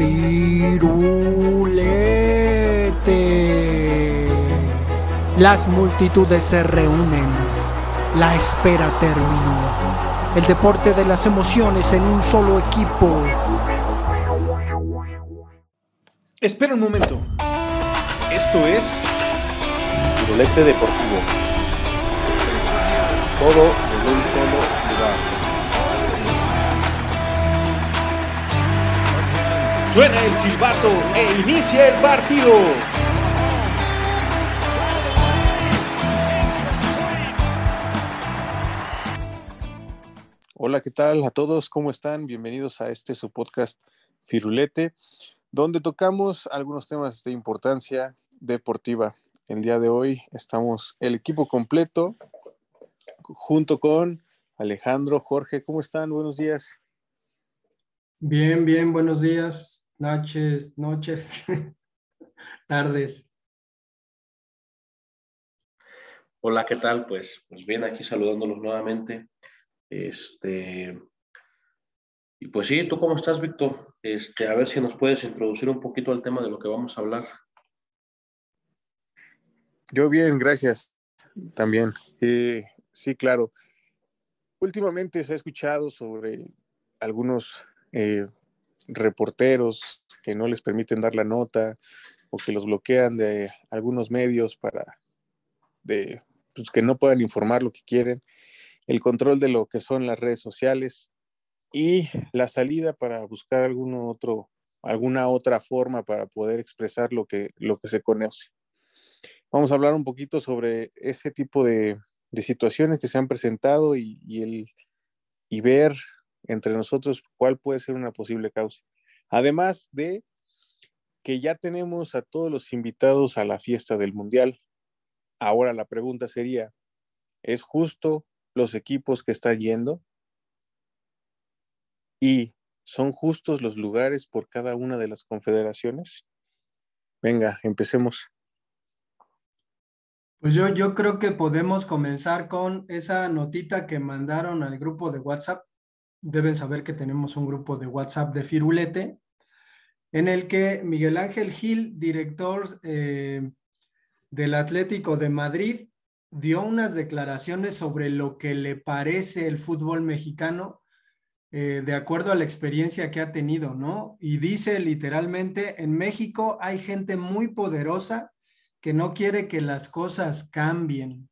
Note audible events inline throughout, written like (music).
Firulete. Las multitudes se reúnen. La espera terminó. El deporte de las emociones en un solo equipo. Espera un momento. Esto es Firulete Deportivo. Todo en un solo lugar. Suena el silbato e inicia el partido. Hola, ¿qué tal a todos? ¿Cómo están? Bienvenidos a este su podcast Firulete, donde tocamos algunos temas de importancia deportiva. El día de hoy estamos el equipo completo junto con Alejandro, Jorge. ¿Cómo están? Buenos días. Bien, bien, buenos días, noches, noches, (laughs) tardes. Hola, ¿qué tal? Pues, pues bien, aquí saludándolos nuevamente. Este, y pues sí, ¿tú cómo estás, Víctor? Este, a ver si nos puedes introducir un poquito al tema de lo que vamos a hablar. Yo bien, gracias. También. Eh, sí, claro. Últimamente se ha escuchado sobre algunos eh, reporteros que no les permiten dar la nota o que los bloquean de algunos medios para de, pues, que no puedan informar lo que quieren, el control de lo que son las redes sociales y la salida para buscar algún otro, alguna otra forma para poder expresar lo que, lo que se conoce. Vamos a hablar un poquito sobre ese tipo de, de situaciones que se han presentado y, y, el, y ver entre nosotros cuál puede ser una posible causa. Además de que ya tenemos a todos los invitados a la fiesta del Mundial. Ahora la pregunta sería, ¿es justo los equipos que están yendo? ¿Y son justos los lugares por cada una de las confederaciones? Venga, empecemos. Pues yo, yo creo que podemos comenzar con esa notita que mandaron al grupo de WhatsApp. Deben saber que tenemos un grupo de WhatsApp de Firulete, en el que Miguel Ángel Gil, director eh, del Atlético de Madrid, dio unas declaraciones sobre lo que le parece el fútbol mexicano eh, de acuerdo a la experiencia que ha tenido, ¿no? Y dice literalmente, en México hay gente muy poderosa que no quiere que las cosas cambien.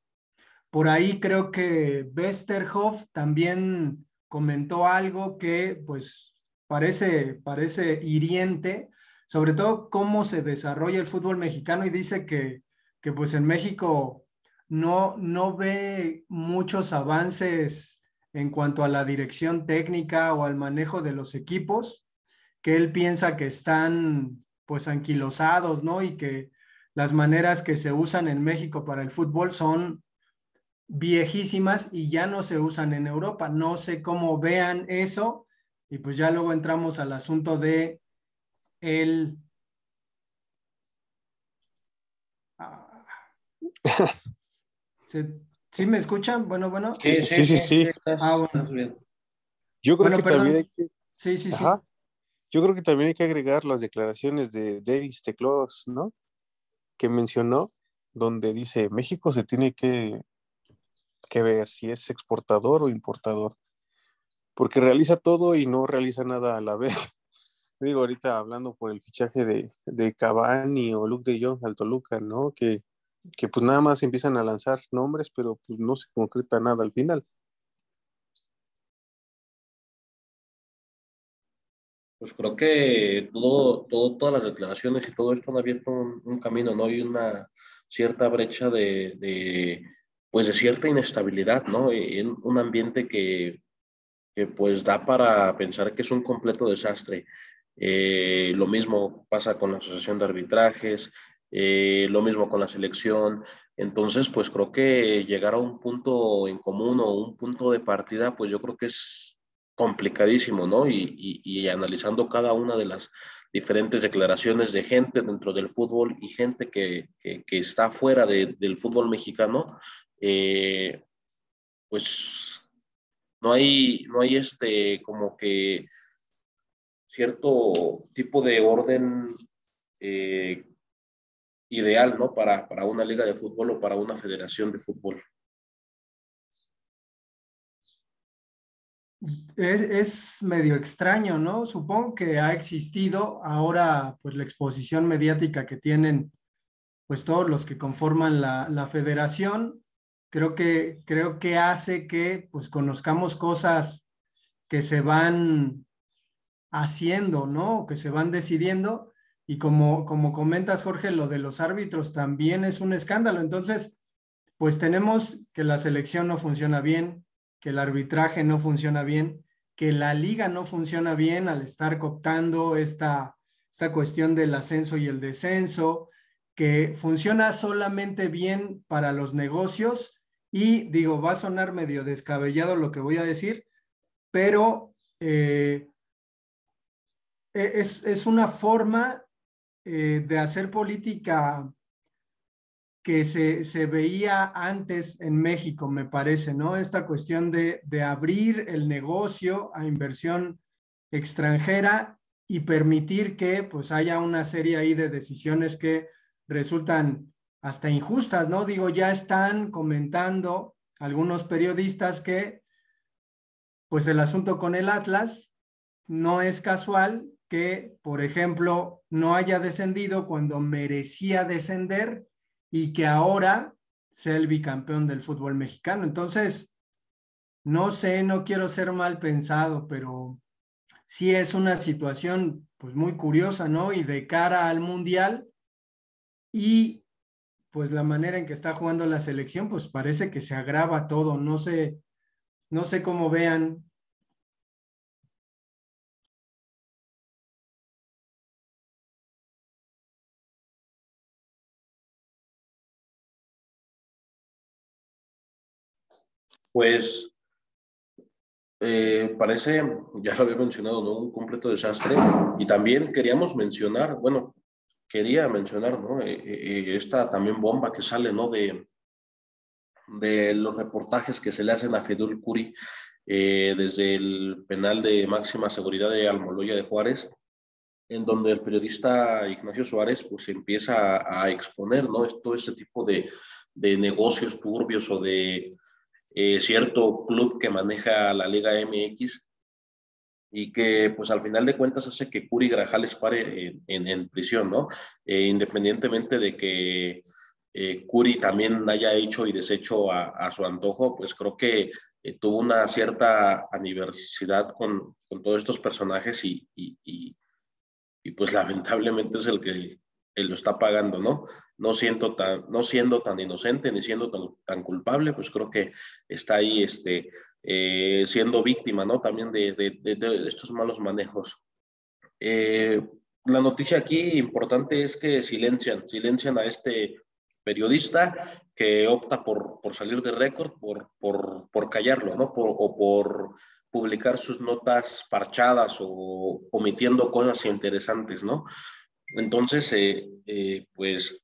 Por ahí creo que Westerhoff también comentó algo que pues parece, parece hiriente, sobre todo cómo se desarrolla el fútbol mexicano y dice que, que pues en México no, no ve muchos avances en cuanto a la dirección técnica o al manejo de los equipos, que él piensa que están pues anquilosados, ¿no? Y que las maneras que se usan en México para el fútbol son viejísimas y ya no se usan en Europa. No sé cómo vean eso y pues ya luego entramos al asunto de el... (laughs) Ah. ¿Sí me escuchan? Bueno, bueno. Sí, sí, sí. sí, ah, bueno. Yo creo que también hay que... Sí, sí, sí. Yo creo que también hay que agregar las declaraciones de Davis Teclos, ¿no? Que mencionó, donde dice, México se tiene que, que ver si es exportador o importador, porque realiza todo y no realiza nada a la vez. (laughs) Digo, ahorita hablando por el fichaje de, de Cavani o Luke de Jong al Toluca, ¿no? Que que pues nada más empiezan a lanzar nombres, pero pues no se concreta nada al final. Pues creo que todo, todo, todas las declaraciones y todo esto han abierto un, camino, ¿no? Hay una cierta brecha de, pues de cierta inestabilidad, ¿no? En un ambiente que, que pues da para pensar que es un completo desastre. Eh, lo mismo pasa con la Asociación de Arbitrajes, eh, lo mismo con la selección. Entonces, pues creo que llegar a un punto en común o un punto de partida, pues yo creo que es complicadísimo, ¿no? Y, y, analizando cada una de las diferentes declaraciones de gente dentro del fútbol y gente que, que, está fuera de, del fútbol mexicano, eh, pues no hay, no hay este como que cierto tipo de orden eh, ideal, ¿no? Para, para una liga de fútbol o para una federación de fútbol. Es, medio extraño, ¿no? Supongo que ha existido ahora, pues la exposición mediática que tienen, pues todos los que conforman la, la federación, creo que, creo que hace que, pues conozcamos cosas que se van haciendo, ¿no? Que se van decidiendo. Y como, como comentas, Jorge, lo de los árbitros también es un escándalo. Entonces, pues tenemos que la selección no funciona bien, que el arbitraje no funciona bien, que la liga no funciona bien al estar cooptando esta, esta cuestión del ascenso y el descenso, que funciona solamente bien para los negocios y digo, va a sonar medio descabellado lo que voy a decir, pero eh, e, es, una forma eh, de hacer política que se, veía antes en México, me parece, ¿no? Esta cuestión de, abrir el negocio a inversión extranjera y permitir que pues haya una serie ahí de decisiones que resultan hasta injustas, ¿no? Digo, ya están comentando algunos periodistas que pues el asunto con el Atlas no es casual que, por ejemplo, no haya descendido cuando merecía descender y que ahora sea el bicampeón del fútbol mexicano. Entonces, no sé, no quiero ser mal pensado, pero sí es una situación pues muy curiosa, ¿no? Y de cara al mundial y pues la manera en que está jugando la selección, pues parece que se agrava todo. No sé, no sé cómo vean Pues eh, parece, ya lo había mencionado, ¿no? Un completo desastre. Y también queríamos mencionar, bueno, quería mencionar, ¿no? Eh, eh, esta también bomba que sale, ¿no? De, de los reportajes que se le hacen a Fedul Curi desde el penal de máxima seguridad de Almoloya de Juárez, en donde el periodista Ignacio Suárez pues empieza a, exponer, ¿no? Todo ese tipo de, de negocios turbios o de eh, cierto club que maneja la Liga MX y que pues al final de cuentas hace que Curi Grajales pare en, prisión, ¿no? Eh, independientemente de que eh, Curi también haya hecho y deshecho a, su antojo, pues creo que tuvo una cierta aniversidad con, con todos estos personajes y, y, y, y, pues (laughs) lamentablemente es el que él lo está pagando, ¿no? No, siento tan, no siendo tan inocente ni siendo tan, tan culpable, pues creo que está ahí este, eh, siendo víctima, ¿no? También de, estos malos manejos. Eh, la noticia aquí importante es que silencian, silencian a este periodista que opta por, por salir de récord, por, por, por, callarlo, ¿no? O por publicar sus notas parchadas o omitiendo cosas interesantes, ¿no? Entonces, eh, eh, pues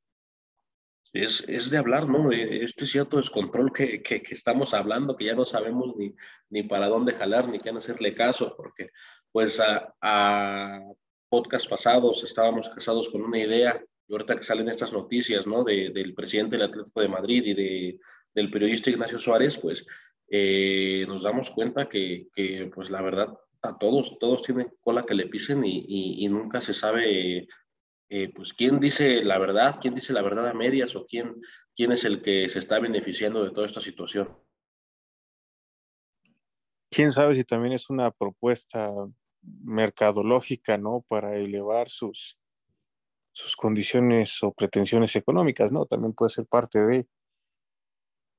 es, es, de hablar, ¿no? Este cierto descontrol que, que, que, estamos hablando, que ya no sabemos ni, ni para dónde jalar, ni quién hacerle caso, porque pues a, podcast pasados estábamos casados con una idea, y ahorita que salen estas noticias, ¿no? De, del presidente del Atlético de Madrid y de, del periodista Ignacio Suárez, pues eh, nos damos cuenta que, que, pues la verdad, a todos, todos tienen cola que le pisen y, y nunca se sabe eh, pues quién dice la verdad, quién dice la verdad a medias o quién, quién es el que se está beneficiando de toda esta situación. Quién sabe si también es una propuesta mercadológica, ¿no? Para elevar sus, sus condiciones o pretensiones económicas, ¿no? También puede ser parte de,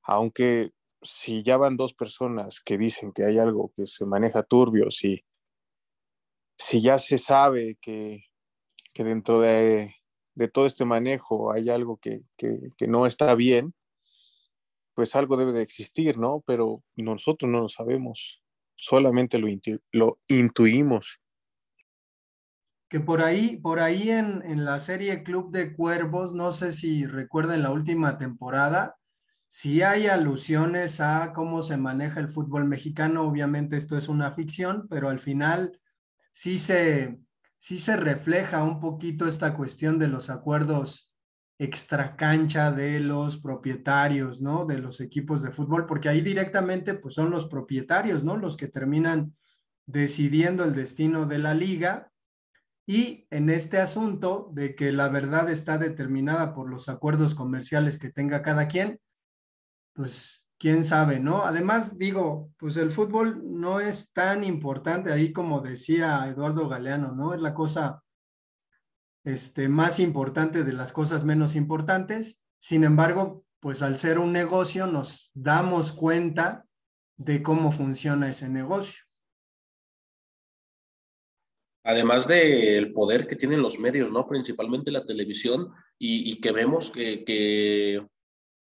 aunque si ya van dos personas que dicen que hay algo que se maneja turbio, si, si ya se sabe que que dentro de, todo este manejo hay algo que, no está bien, pues algo debe de existir, ¿no? Pero nosotros no lo sabemos, solamente lo, lo intuimos. Que por ahí, por ahí en, en, la serie Club de Cuervos, no sé si recuerdan la última temporada, si hay alusiones a cómo se maneja el fútbol mexicano, obviamente esto es una ficción, pero al final sí se, sí se refleja un poquito esta cuestión de los acuerdos extracancha de los propietarios, ¿no? De los equipos de fútbol, porque ahí directamente pues son los propietarios, ¿no? Los que terminan decidiendo el destino de la liga y en este asunto de que la verdad está determinada por los acuerdos comerciales que tenga cada quien, pues quién sabe, ¿no? Además, digo, pues el fútbol no es tan importante ahí como decía Eduardo Galeano, ¿no? Es la cosa este, más importante de las cosas menos importantes. Sin embargo, pues al ser un negocio nos damos cuenta de cómo funciona ese negocio. Además del poder que tienen los medios, ¿no? Principalmente la televisión y, que vemos que,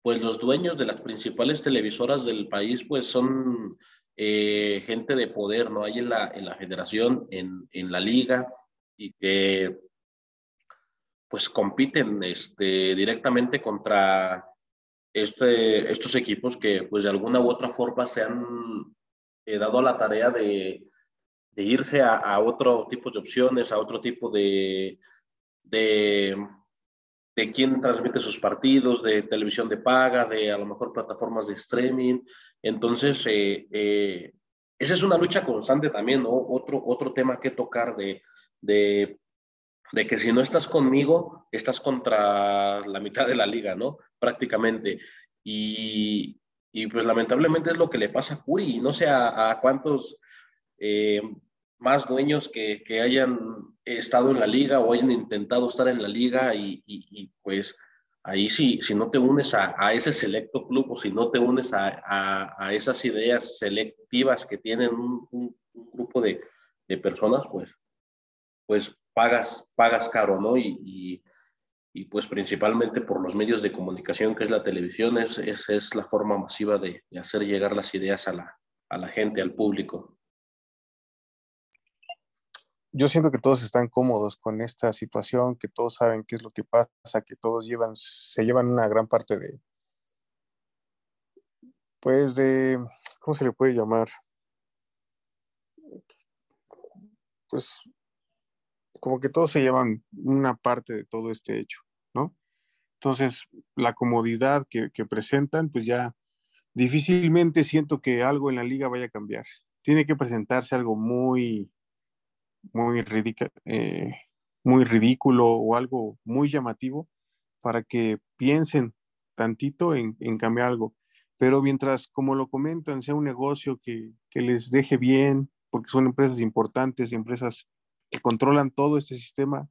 pues los dueños de las principales televisoras del país pues son eh, gente de poder, ¿no? Hay en la, en la federación, en, en la liga y que pues compiten este, directamente contra este, estos equipos que pues de alguna u otra forma se han eh, dado la tarea de, de irse a, a, otro tipo de opciones, a otro tipo de, de, de quién transmite sus partidos, de televisión de paga, de a lo mejor plataformas de streaming. Entonces, eh, eh, esa es una lucha constante también, ¿no? Otro, otro tema que tocar de, de de que si no estás conmigo, estás contra la mitad de la liga, ¿no? Prácticamente. Y, y pues lamentablemente es lo que le pasa a Curi, no sé a, cuántos eh, más dueños que, que, hayan estado en la liga o hayan intentado estar en la liga y, y, pues ahí sí, si no te unes a, a, ese selecto club o si no te unes a, a esas ideas selectivas que tienen un, un, un grupo de, de personas, pues, pues pagas, pagas caro, ¿no? Y, y, pues principalmente por los medios de comunicación, que es la televisión, es, es, es la forma masiva de, de, hacer llegar las ideas a la, a la gente, al público. Yo siento que todos están cómodos con esta situación, que todos saben qué es lo que pasa, que todos llevan, se llevan una gran parte de, pues de, ¿cómo se le puede llamar? Pues como que todos se llevan una parte de todo este hecho, ¿no? Entonces, la comodidad que, que presentan, pues ya difícilmente siento que algo en la liga vaya a cambiar. Tiene que presentarse algo muy, muy, eh, muy ridículo o algo muy llamativo para que piensen tantito en, en, cambiar algo. Pero mientras, como lo comentan, sea un negocio que, que les deje bien, porque son empresas importantes, empresas que controlan todo este sistema,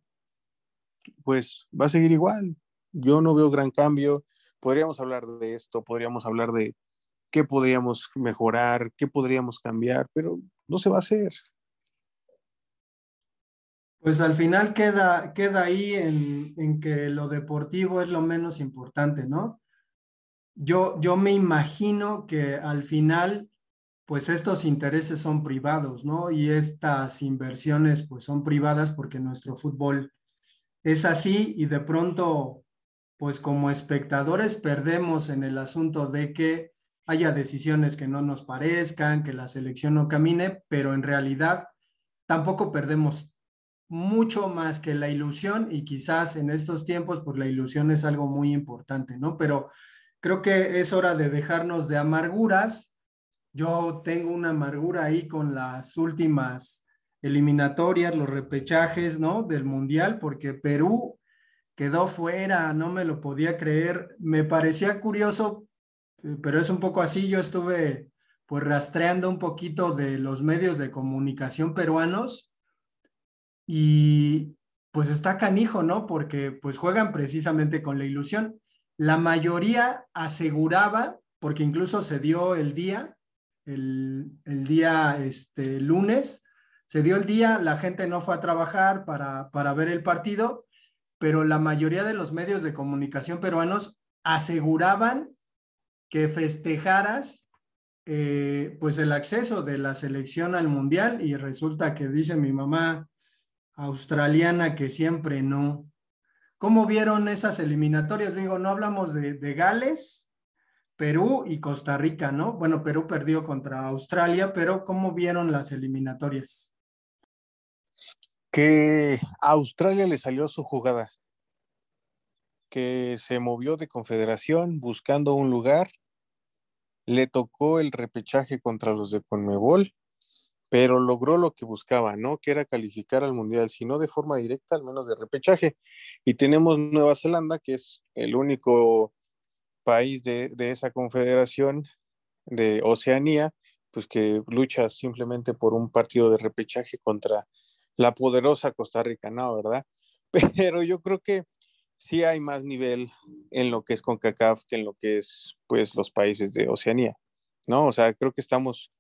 pues va a seguir igual. Yo no veo gran cambio. Podríamos hablar de esto, podríamos hablar de qué podríamos mejorar, qué podríamos cambiar, pero no se va a hacer. Pues al final queda, queda ahí en, en que lo deportivo es lo menos importante, ¿no? Yo, yo me imagino que al final pues estos intereses son privados, ¿no? Y estas inversiones pues son privadas porque nuestro fútbol es así y de pronto pues como espectadores perdemos en el asunto de que haya decisiones que no nos parezcan, que la selección no camine, pero en realidad tampoco perdemos mucho más que la ilusión y quizás en estos tiempos pues la ilusión es algo muy importante, ¿no? Pero creo que es hora de dejarnos de amarguras yo tengo una amargura ahí con las últimas eliminatorias, los repechajes, ¿no? Del Mundial, porque Perú quedó fuera, no me lo podía creer. Me parecía curioso, pero es un poco así. Yo estuve pues rastreando un poquito de los medios de comunicación peruanos y pues está canijo, ¿no? Porque pues juegan precisamente con la ilusión. La mayoría aseguraba, porque incluso se dio el día, el, día este, lunes. Se dio el día, la gente no fue a trabajar para, para ver el partido, pero la mayoría de los medios de comunicación peruanos aseguraban que festejaras eh, pues el acceso de la selección al mundial y resulta que dice mi mamá australiana que siempre no. ¿Cómo vieron esas eliminatorias? Digo, no hablamos de, Gales, Perú y Costa Rica, ¿no? Bueno, Perú perdió contra Australia, pero ¿cómo vieron las eliminatorias? Que a Australia le salió su jugada, que se movió de confederación buscando un lugar, le tocó el repechaje contra los de Conmebol, pero logró lo que buscaba, ¿no? Que era calificar al Mundial, si no de forma directa, al menos de repechaje. Y tenemos Nueva Zelanda, que es el único país de, de esa confederación de Oceanía, pues que lucha simplemente por un partido de repechaje contra la poderosa Costa Rica, ¿no? ¿Verdad? (laughs) Pero yo creo que sí hay más nivel en lo que es CONCACAF que en lo que es, pues, los países de Oceanía, ¿no? O sea, creo que estamos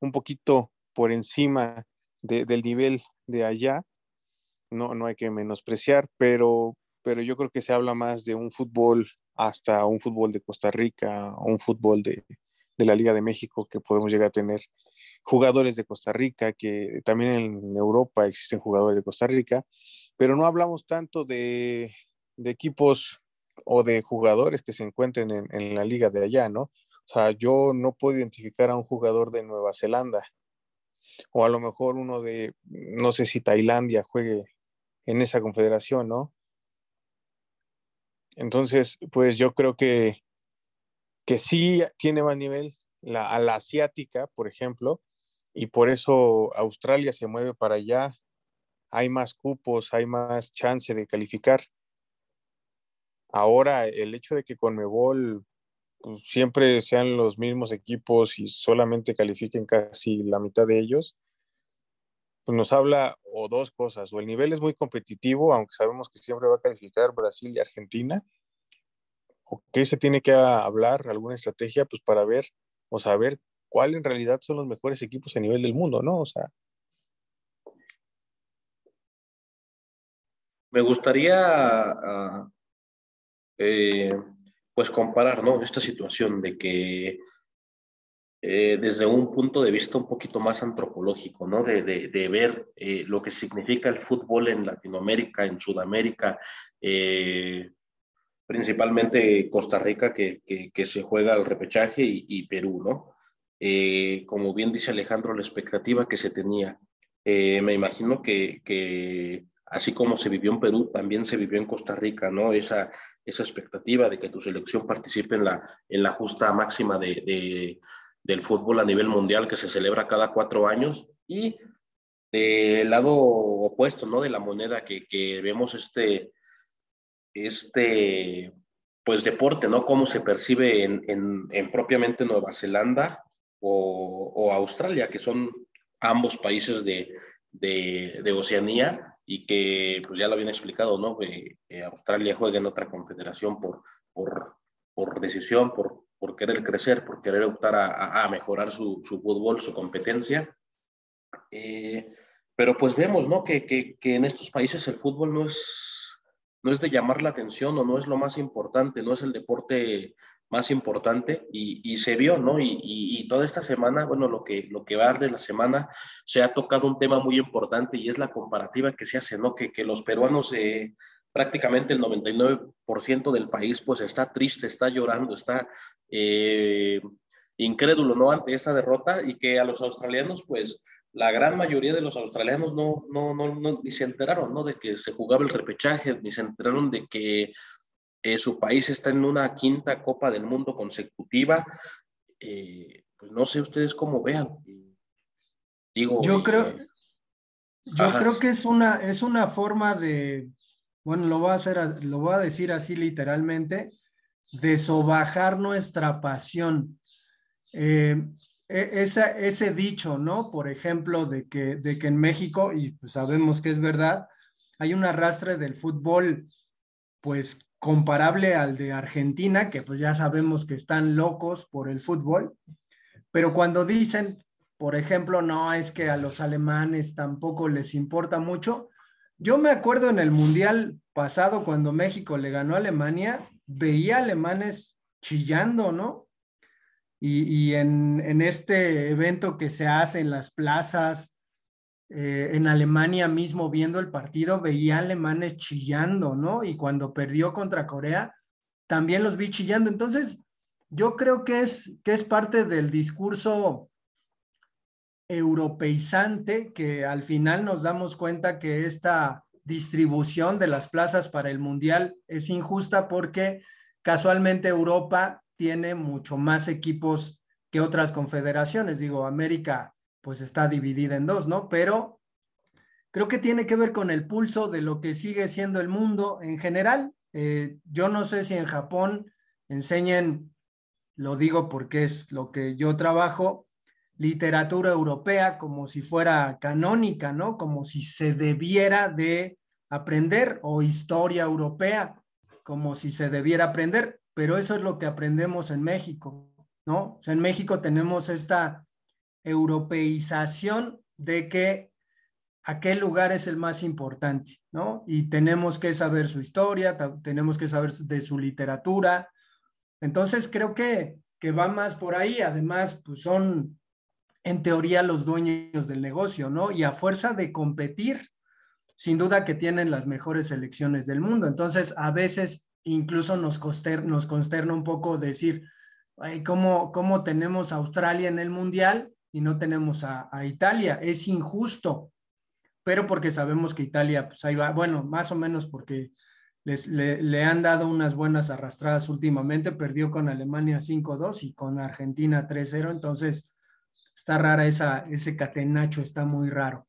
un poquito por encima del nivel de allá, no, no hay que menospreciar, pero, pero yo creo que se habla más de un fútbol hasta un fútbol de Costa Rica, un fútbol de, de la Liga de México que podemos llegar a tener jugadores de Costa Rica, que también en Europa existen jugadores de Costa Rica, pero no hablamos tanto de, equipos o de jugadores que se encuentren en, la liga de allá, ¿no? O sea, yo no puedo identificar a un jugador de Nueva Zelanda o a lo mejor uno de, no sé si Tailandia juegue en esa confederación, ¿no? Entonces, pues yo creo que que sí tiene más nivel, la, a la asiática, por ejemplo, y por eso Australia se mueve para allá. Hay más cupos, hay más chance de calificar. Ahora, el hecho de que Conmebol pues, siempre sean los mismos equipos y solamente califiquen casi la mitad de ellos, pues nos habla o dos cosas, o el nivel es muy competitivo, aunque sabemos que siempre va a calificar Brasil y Argentina, o qué se tiene que hablar, alguna estrategia, pues para ver o saber cuál en realidad son los mejores equipos a nivel del mundo, ¿no? O sea. Me gustaría, ah, eh, pues, comparar, ¿no? Esta situación de que eh, desde un punto de vista un poquito más antropológico, ¿no? De, de, ver eh, lo que significa el fútbol en Latinoamérica, en Sudamérica, principalmente Costa Rica, que, que, se juega al repechaje, y, Perú, ¿no? Eh, como bien dice Alejandro, la expectativa que se tenía. Eh, me imagino que, que, así como se vivió en Perú, también se vivió en Costa Rica, ¿no? Esa, esa expectativa de que tu selección participe en la, en la justa máxima de, de, del fútbol a nivel mundial que se celebra cada cuatro años y del lado opuesto, ¿no? De la moneda que, vemos este, este pues deporte, ¿no? Cómo se percibe en, en, propiamente Nueva Zelanda o, Australia, que son ambos países de, de, Oceanía y que pues ya lo habían explicado, ¿no? Que, Australia juega en otra confederación por, por, por decisión, por, por querer crecer, por querer optar a, a mejorar su, su, fútbol, su competencia. Eh, pero pues vemos, ¿no? Que, que, que en estos países el fútbol no es no es de llamar la atención o no es lo más importante, no es el deporte más importante y, se vio, ¿no? Y, toda esta semana, bueno, lo que, lo que va de la semana, se ha tocado un tema muy importante y es la comparativa que se hace, ¿no? Que, que los peruanos, prácticamente el 99% del país, pues está triste, está llorando, está eh, incrédulo, ¿no? Ante esta derrota y que a los australianos, pues la gran mayoría de los australianos no, no, no, ni se enteraron, ¿no? De que se jugaba el repechaje, ni se enteraron de que eh, su país está en una quinta Copa del Mundo consecutiva. Eh, pues no sé ustedes cómo vean. Digo, yo creo, eh, yo creo que es una, es una forma de, bueno, lo voy a hacer, lo voy a decir así literalmente, de sobajar nuestra pasión. Eh, e, ese dicho, ¿no? Por ejemplo, de que, de que en México, y pues sabemos que es verdad, hay un arrastre del fútbol, pues comparable al de Argentina, que pues ya sabemos que están locos por el fútbol, pero cuando dicen, por ejemplo, no, es que a los alemanes tampoco les importa mucho, yo me acuerdo en el Mundial pasado, cuando México le ganó a Alemania, veía alemanes chillando, ¿no? Y, en, este evento que se hace en las plazas, eh, en Alemania mismo viendo el partido, veía alemanes chillando, ¿no? Y cuando perdió contra Corea, también los vi chillando. Entonces, yo creo que es, que es parte del discurso europeizante que al final nos damos cuenta que esta distribución de las plazas para el Mundial es injusta porque casualmente Europa tiene mucho más equipos que otras confederaciones. Digo, América pues está dividida en dos, ¿no? Pero creo que tiene que ver con el pulso de lo que sigue siendo el mundo en general. Eh, yo no sé si en Japón enseñen, lo digo porque es lo que yo trabajo, literatura europea como si fuera canónica, ¿no? Como si se debiera de aprender o historia europea como si se debiera aprender, pero eso es lo que aprendemos en México, ¿no? en México tenemos esta europeización de que aquel lugar es el más importante, ¿no? Y tenemos que saber su historia, tenemos que saber de su literatura. Entonces creo que, que va más por ahí. Además, pues son en teoría los dueños del negocio, ¿no? Y a fuerza de competir, sin duda que tienen las mejores selecciones del mundo. Entonces, a veces incluso nos, consterna un poco decir, ¿cómo, ¿cómo, tenemos a Australia en el Mundial y no tenemos a, Italia? Es injusto, pero porque sabemos que Italia, pues ahí va, bueno, más o menos porque les, le, le han dado unas buenas arrastradas últimamente, perdió con Alemania 5-2 y con Argentina 3-0, entonces está rara esa, ese catenacho, está muy raro.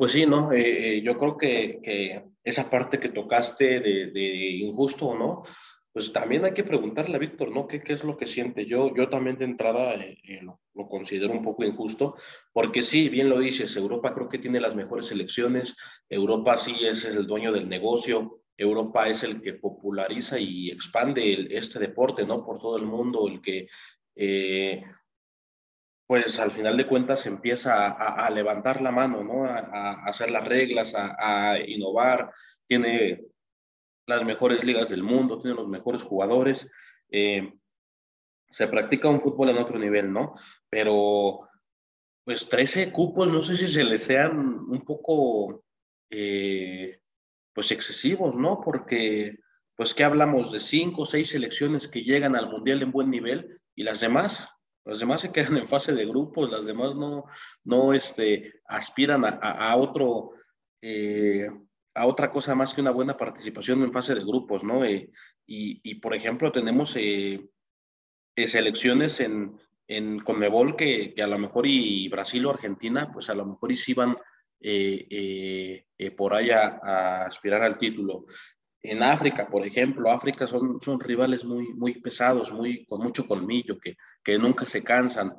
Pues sí, ¿no? Eh, eh, yo creo que, esa parte que tocaste de, injusto o no, pues también hay que preguntarle a Víctor, ¿no? ¿Qué, ¿Qué, es lo que siente? Yo, yo también de entrada eh, lo, considero un poco injusto, porque sí, bien lo dices, Europa creo que tiene las mejores selecciones, Europa sí es el dueño del negocio, Europa es el que populariza y expande este deporte, ¿no? Por todo el mundo, el que, pues al final de cuentas empieza a, levantar la mano, ¿no? A, hacer las reglas, a, innovar, tiene las mejores ligas del mundo, tiene los mejores jugadores, eh, se practica un fútbol en otro nivel, ¿no? Pero, pues 13 cupos, no sé si se les sean un poco... Eh, pues excesivos, ¿no? Porque, pues, ¿qué hablamos? De cinco o seis selecciones que llegan al Mundial en buen nivel y las demás, las demás se quedan en fase de grupos, las demás no, no este, aspiran a, otro, eh, a otra cosa más que una buena participación en fase de grupos, ¿no? Eh, y, por ejemplo, tenemos eh, selecciones en, en Conmebol que, que, a lo mejor y Brasil o Argentina, pues a lo mejor y sí van eh, eh, eh, por allá a aspirar al título. En África, por ejemplo, África son, son rivales muy, muy pesados, muy, con mucho colmillo, que, que nunca se cansan.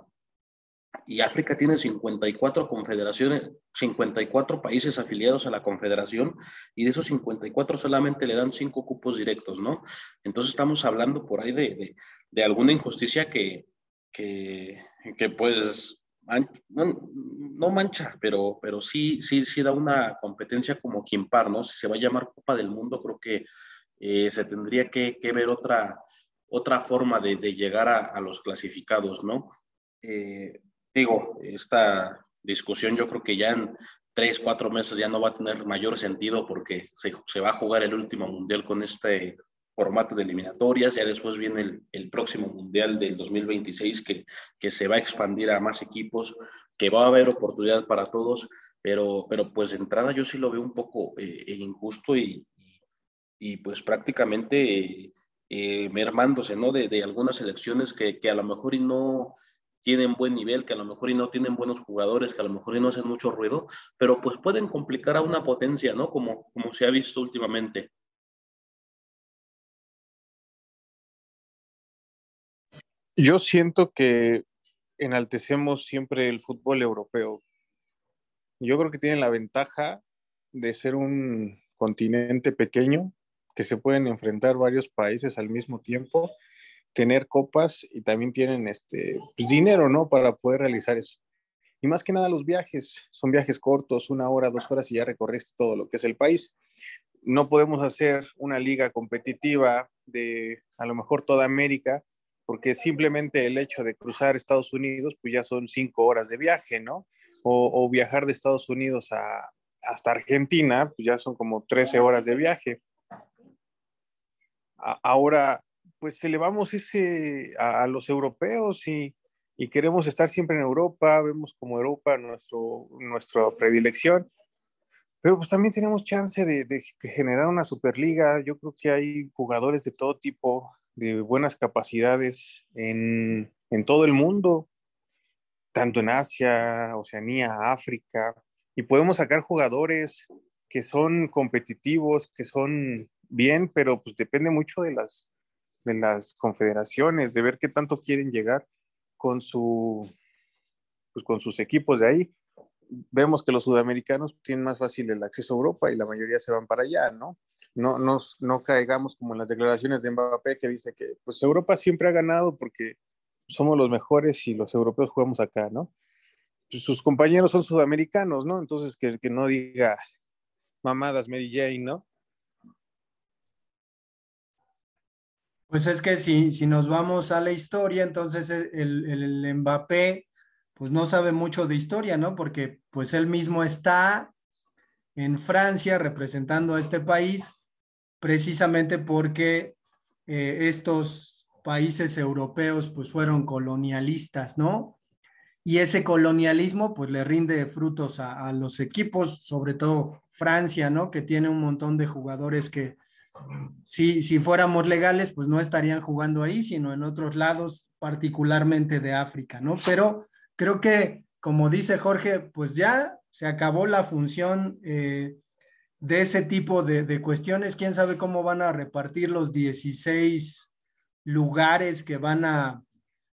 Y África tiene 54 confederaciones, 54 países afiliados a la confederación, y de esos 54 solamente le dan 5 cupos directos, ¿no? Entonces estamos hablando por ahí de, de, de alguna injusticia que, que, que pues no, mancha, pero, pero sí, sí, sí da una competencia como quien par, ¿no? Si se va a llamar Copa del Mundo, creo que eh, se tendría que, ver otra, otra forma de, llegar a, los clasificados, ¿no? Eh, digo, esta discusión yo creo que ya en tres, cuatro meses ya no va a tener mayor sentido porque se, se va a jugar el último mundial con este formato de eliminatorias, ya después viene el, próximo Mundial del 2026 que, que se va a expandir a más equipos, que va a haber oportunidad para todos, pero, pero pues de entrada yo sí lo veo un poco eh, eh, injusto y, y, pues prácticamente eh, mermándose, ¿no? De, de algunas selecciones que, que, a lo mejor y no tienen buen nivel, que a lo mejor y no tienen buenos jugadores, que a lo mejor y no hacen mucho ruido, pero pues pueden complicar a una potencia, ¿no? Como, como se ha visto últimamente. Yo siento que enaltecemos siempre el fútbol europeo. Yo creo que tienen la ventaja de ser un continente pequeño, que se pueden enfrentar varios países al mismo tiempo, tener copas y también tienen este, pues, dinero, ¿no? Para poder realizar eso. Y más que nada los viajes, son viajes cortos, una hora, dos horas y ya recorriste todo lo que es el país. No podemos hacer una liga competitiva de a lo mejor toda América, porque simplemente el hecho de cruzar Estados Unidos, pues ya son cinco horas de viaje, ¿no? O, viajar de Estados Unidos a, hasta Argentina, pues ya son como 13 horas de viaje. ahora, pues elevamos ese a, los europeos y, y, queremos estar siempre en Europa, vemos como Europa nuestro, nuestra predilección, pero pues también tenemos chance de, de, generar una superliga. Yo creo que hay jugadores de todo tipo, de buenas capacidades en, en todo el mundo, tanto en Asia, Oceanía, África, y podemos sacar jugadores que son competitivos, que son bien, pero pues depende mucho de las, de las confederaciones, de ver qué tanto quieren llegar con, su, pues con sus equipos de ahí. Vemos que los sudamericanos tienen más fácil el acceso a Europa y la mayoría se van para allá, ¿no? No, no, no caigamos como en las declaraciones de Mbappé que dice que pues Europa siempre ha ganado porque somos los mejores y los europeos jugamos acá, ¿no? Pues, sus compañeros son sudamericanos, ¿no? Entonces que, que no diga mamadas Mary Jane, ¿no? Pues es que si, si nos vamos a la historia, entonces el, el, Mbappé pues no sabe mucho de historia, ¿no? Porque pues él mismo está en Francia representando a este país precisamente porque eh, estos países europeos pues fueron colonialistas, ¿no? Y ese colonialismo pues le rinde frutos a, los equipos, sobre todo Francia, ¿no? Que tiene un montón de jugadores que, si, si fuéramos legales, pues no estarían jugando ahí, sino en otros lados, particularmente de África, ¿no? Pero creo que, como dice Jorge, pues ya se acabó la función eh, de ese tipo de, de, cuestiones. ¿Quién sabe cómo van a repartir los 16 lugares que van a,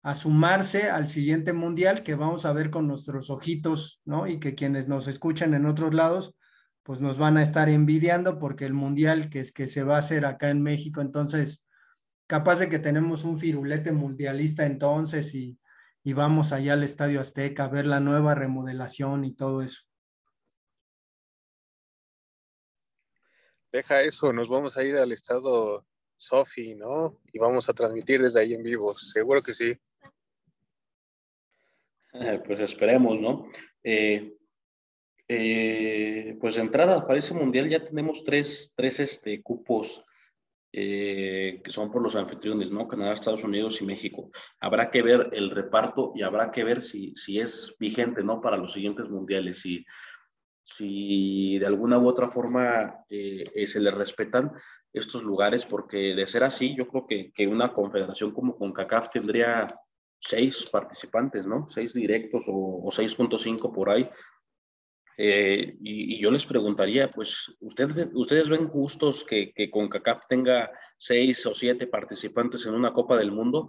a sumarse al siguiente mundial que vamos a ver con nuestros ojitos, ¿no? Y que quienes nos escuchan en otros lados, pues nos van a estar envidiando porque el mundial que es que se va a hacer acá en México, entonces capaz de que tenemos un firulete mundialista entonces y, y vamos allá al Estadio Azteca a ver la nueva remodelación y todo eso. Deja eso, nos vamos a ir al estado Sofi, ¿no? Y vamos a transmitir desde ahí en vivo, seguro que sí. Pues esperemos, ¿no? Eh, eh, pues de entrada para ese mundial ya tenemos tres, tres este, cupos eh, que son por los anfitriones, ¿no? Canadá, Estados Unidos y México. Habrá que ver el reparto y habrá que ver si, si es vigente, ¿no? Para los siguientes mundiales, si, si de alguna u otra forma eh, se le respetan estos lugares, porque de ser así, yo creo que, que una confederación como CONCACAF tendría seis participantes, ¿no? Seis directos o, o 6.5 por ahí, eh, y, yo les preguntaría, pues, ¿ustedes, ¿ustedes ven justos que, que CONCACAF tenga seis o siete participantes en una Copa del Mundo?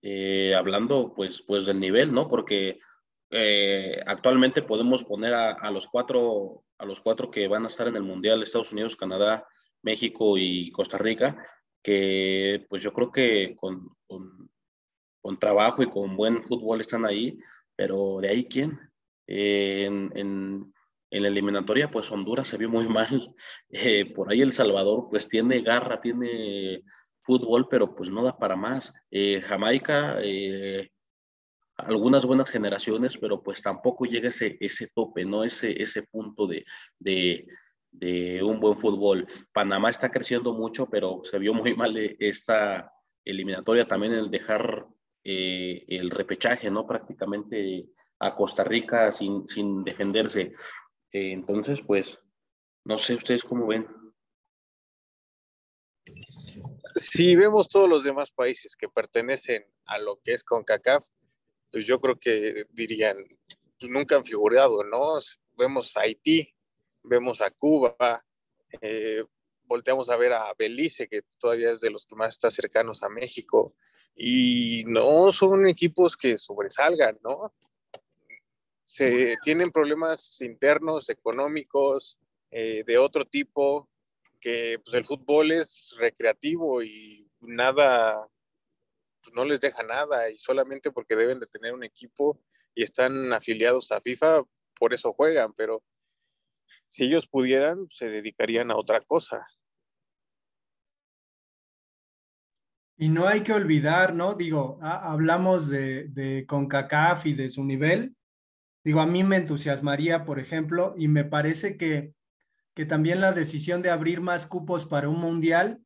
Eh, hablando, pues, pues, del nivel, ¿no? Porque eh, actualmente podemos poner a, los cuatro, a los cuatro que van a estar en el Mundial, Estados Unidos, Canadá, México y Costa Rica, que pues yo creo que con, con, trabajo y con buen fútbol están ahí, pero de ahí quién? en, en, en la eliminatoria, pues Honduras se vio muy (laughs) mal. Eh, por ahí El Salvador, pues tiene garra, tiene fútbol, pero pues no da para más. Eh, Jamaica, eh, algunas buenas generaciones, pero pues tampoco llega ese, ese tope, ¿no? Ese, ese punto de, de, de un buen fútbol. Panamá está creciendo mucho, pero se vio muy (laughs) mal esta eliminatoria también el dejar el repechaje, ¿no? Prácticamente a Costa Rica sin, sin defenderse. Eh, entonces, pues, no sé ustedes cómo ven. Si vemos todos los demás países que pertenecen a lo que es CONCACAF, pues yo creo que dirían, pues nunca han figurado, ¿no? Vemos a Haití, vemos a Cuba, eh, volteamos a ver a Belice, que todavía es de los que más está cercanos a México, y no son equipos que sobresalgan, ¿no? se tienen problemas internos, económicos, eh, de otro tipo, que pues, el fútbol es recreativo y nada, pues, no les deja nada y solamente porque deben de tener un equipo y están afiliados a FIFA, por eso juegan, pero si ellos pudieran, se dedicarían a otra cosa. Y no hay que olvidar, ¿no? Digo, hablamos de, de CONCACAF y de su nivel, Digo, a mí me entusiasmaría, por ejemplo, y me parece que, que también la decisión de abrir más cupos para un mundial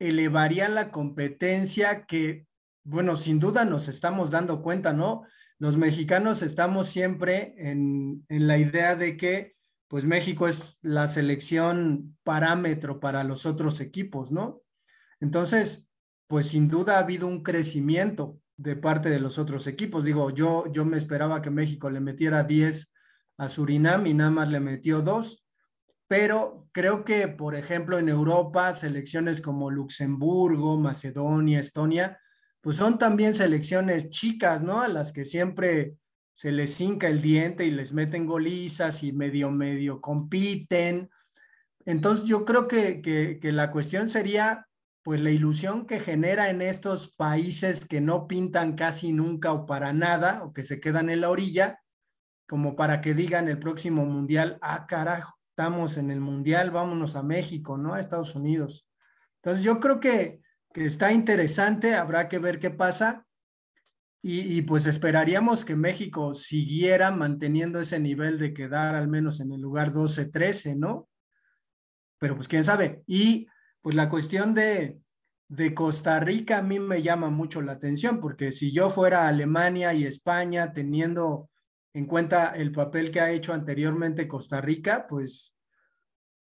elevarían la competencia que, bueno, sin duda nos estamos dando cuenta, ¿no? Los mexicanos estamos siempre en, en la idea de que, pues México es la selección parámetro para los otros equipos, ¿no? Entonces, pues sin duda ha habido un crecimiento de parte de los otros equipos. Digo, yo, yo me esperaba que México le metiera 10 a Surinam y nada más le metió 2, pero creo que, por ejemplo, en Europa, selecciones como Luxemburgo, Macedonia, Estonia, pues son también selecciones chicas, ¿no? A las que siempre se les hinca el diente y les meten golizas y medio, medio compiten. Entonces, yo creo que, que, que la cuestión sería pues la ilusión que genera en estos países que no pintan casi nunca o para nada o que se quedan en la orilla, como para que digan el próximo mundial, ah, carajo, estamos en el mundial, vámonos a México, ¿no? A Estados Unidos. Entonces yo creo que, que está interesante, habrá que ver qué pasa. Y, pues esperaríamos que México siguiera manteniendo ese nivel de quedar al menos en el lugar 12-13, ¿no? Pero pues quién sabe. Y pues la cuestión de, de Costa Rica a mí me llama mucho la atención, porque si yo fuera Alemania y España teniendo en cuenta el papel que ha hecho anteriormente Costa Rica, pues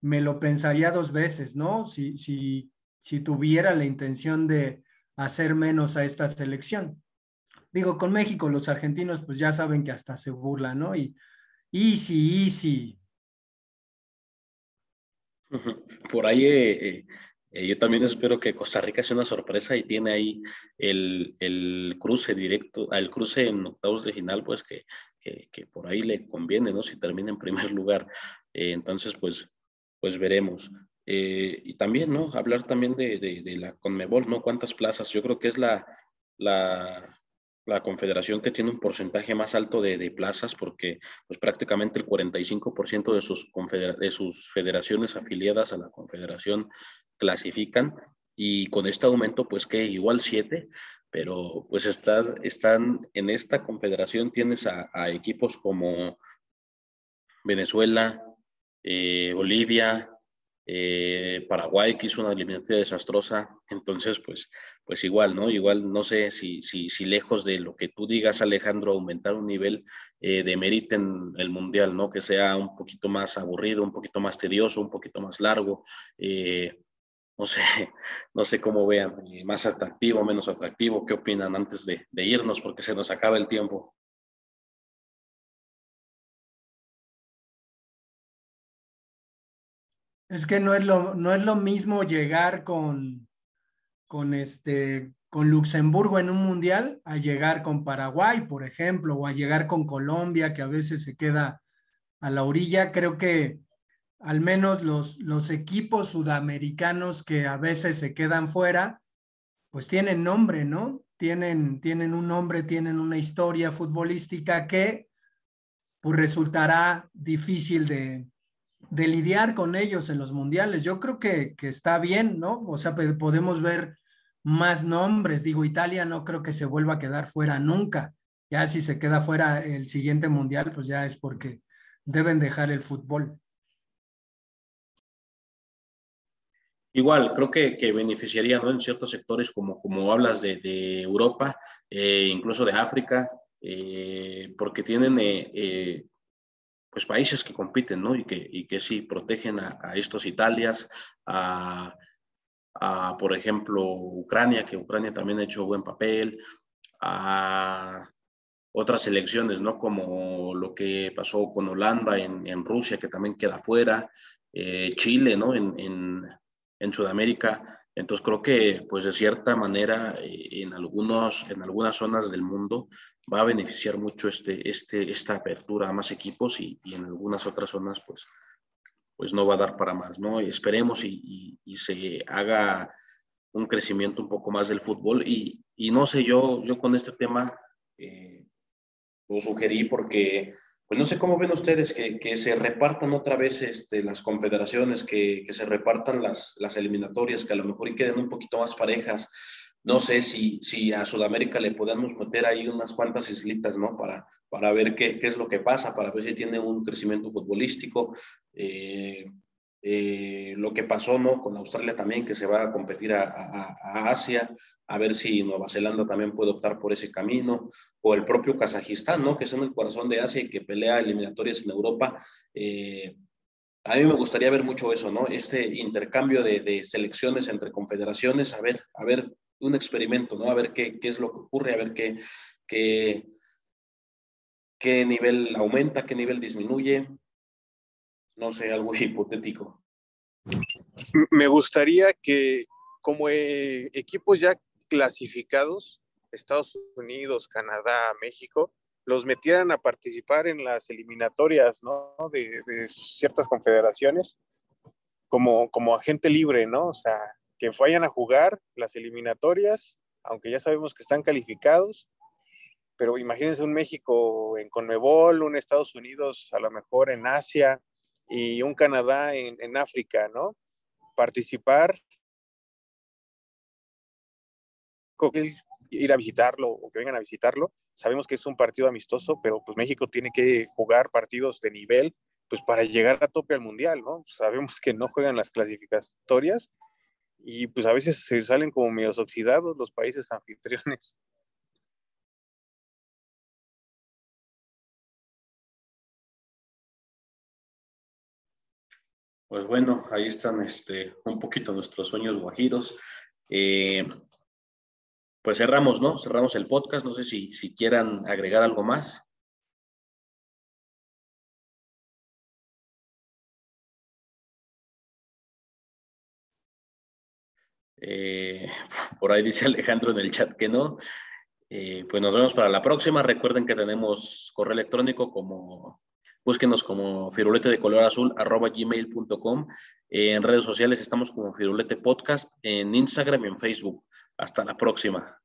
me lo pensaría dos veces, ¿no? Si, si, si tuviera la intención de hacer menos a esta selección. Digo, con México los argentinos pues ya saben que hasta se burlan, ¿no? Y easy, easy, por ahí eh, eh, yo también espero que Costa Rica sea una sorpresa y tiene ahí el, el cruce directo, el cruce en octavos de final, pues que, que, por ahí le conviene, ¿no? Si termina en primer (laughs) lugar. Eh, entonces, pues, pues veremos. Y también, ¿no? Hablar también de, de, la Conmebol, ¿no? ¿Cuántas plazas? Yo creo que es la, la, la confederación que tiene un porcentaje más alto de, de plazas porque pues prácticamente el 45% de sus, de sus federaciones afiliadas a la confederación clasifican y con este aumento pues que igual 7, pero pues estás, están en esta confederación tienes a, a equipos como Venezuela, eh, Bolivia, eh, Paraguay que hizo una eliminatoria desastrosa, entonces pues, pues igual, ¿no? Igual no sé si, si, si lejos de lo que tú digas, Alejandro, aumentar un nivel eh, de mérito en el mundial, ¿no? Que sea un poquito más aburrido, un poquito más tedioso, un poquito más largo. Eh, no sé, (laughs) no sé cómo vean, eh, más atractivo, menos atractivo, qué opinan antes de, de irnos, porque se nos acaba el tiempo. Es que no es lo, no es lo mismo llegar con, con, este, con Luxemburgo en un mundial a llegar con Paraguay, por ejemplo, o a llegar con Colombia, que a veces se queda a la orilla. Creo que al menos los, los equipos sudamericanos que a veces se quedan fuera, pues tienen nombre, ¿no? Tienen, tienen un nombre, tienen una historia futbolística que pues resultará difícil de, de lidiar con ellos en los mundiales. Yo creo que, que está bien, ¿no? O sea, podemos ver más nombres. Digo, Italia no creo que se vuelva a quedar fuera nunca. Ya si se queda fuera el siguiente mundial, pues ya es porque deben dejar el fútbol. Igual, creo que, que beneficiaría ¿no? en ciertos sectores como, como hablas de, de Europa, eh, incluso de África, eh, porque tienen eh, pues países que compiten, ¿no? Y que, y que sí protegen a, a estos Italias, a, por ejemplo, Ucrania, que Ucrania también ha hecho buen papel, a otras selecciones, ¿no? Como lo que pasó con Holanda en, Rusia, que también queda fuera, eh, Chile, ¿no? En, en, Sudamérica. Entonces creo que, pues de cierta manera, eh, en, algunos, en algunas zonas del mundo, va a beneficiar mucho este, este, esta apertura a más equipos y, y, en algunas otras zonas pues, pues no va a dar para más, ¿no? Esperemos y, y, y se haga un crecimiento un poco más del fútbol y, no sé, yo, yo con este tema eh, lo sugerí porque pues no sé cómo ven ustedes que, que se repartan otra vez este, las confederaciones, que, que se repartan las, las eliminatorias, que a lo mejor y queden un poquito más parejas, no sé si, si a Sudamérica le podemos meter ahí unas cuantas islitas, ¿no? Para, para ver qué, qué es lo que pasa, para ver si tiene un crecimiento futbolístico. Eh, eh, lo que pasó ¿no? con Australia también, que se va a competir a, Asia, a ver si Nueva Zelanda también puede optar por ese camino, o el propio Kazajistán, ¿no? que es en el corazón de Asia y que pelea eliminatorias en Europa. Eh, a mí me gustaría ver mucho eso, ¿no? Este intercambio de, selecciones entre confederaciones, a ver, a ver un experimento, ¿no? A ver qué, qué es lo que ocurre, a ver qué, qué, qué nivel aumenta, qué nivel disminuye, no sé, algo (laughs) hipotético. Me gustaría que como eh, equipos ya clasificados, Estados Unidos, Canadá, México, los metieran a participar en las eliminatorias, ¿no? De, ciertas confederaciones, como, como agente libre, ¿no? O sea, que vayan a jugar las eliminatorias, aunque ya sabemos que están calificados, pero imagínense un México en Conmebol, un Estados Unidos a lo mejor en Asia, y un Canadá en, África, ¿no? Participar, ir a visitarlo o que vengan a visitarlo. Sabemos que es un partido amistoso, pero pues México tiene que jugar partidos de nivel pues para llegar a tope al mundial, ¿no? Sabemos que no juegan las clasificatorias y pues a veces se salen como medios oxidados los países (laughs) anfitriones. Pues bueno, ahí están este, un poquito nuestros sueños guajiros. Eh, pues cerramos, ¿no? Cerramos el podcast. No sé si, si quieran agregar algo más. Eh, (laughs) por ahí dice Alejandro en el chat que no. Eh, pues nos vemos para la próxima. Recuerden que tenemos correo electrónico como Búsquenos como firulete de color azul arroba gmail.com. En redes sociales estamos como firulete podcast en Instagram y en Facebook. Hasta la próxima.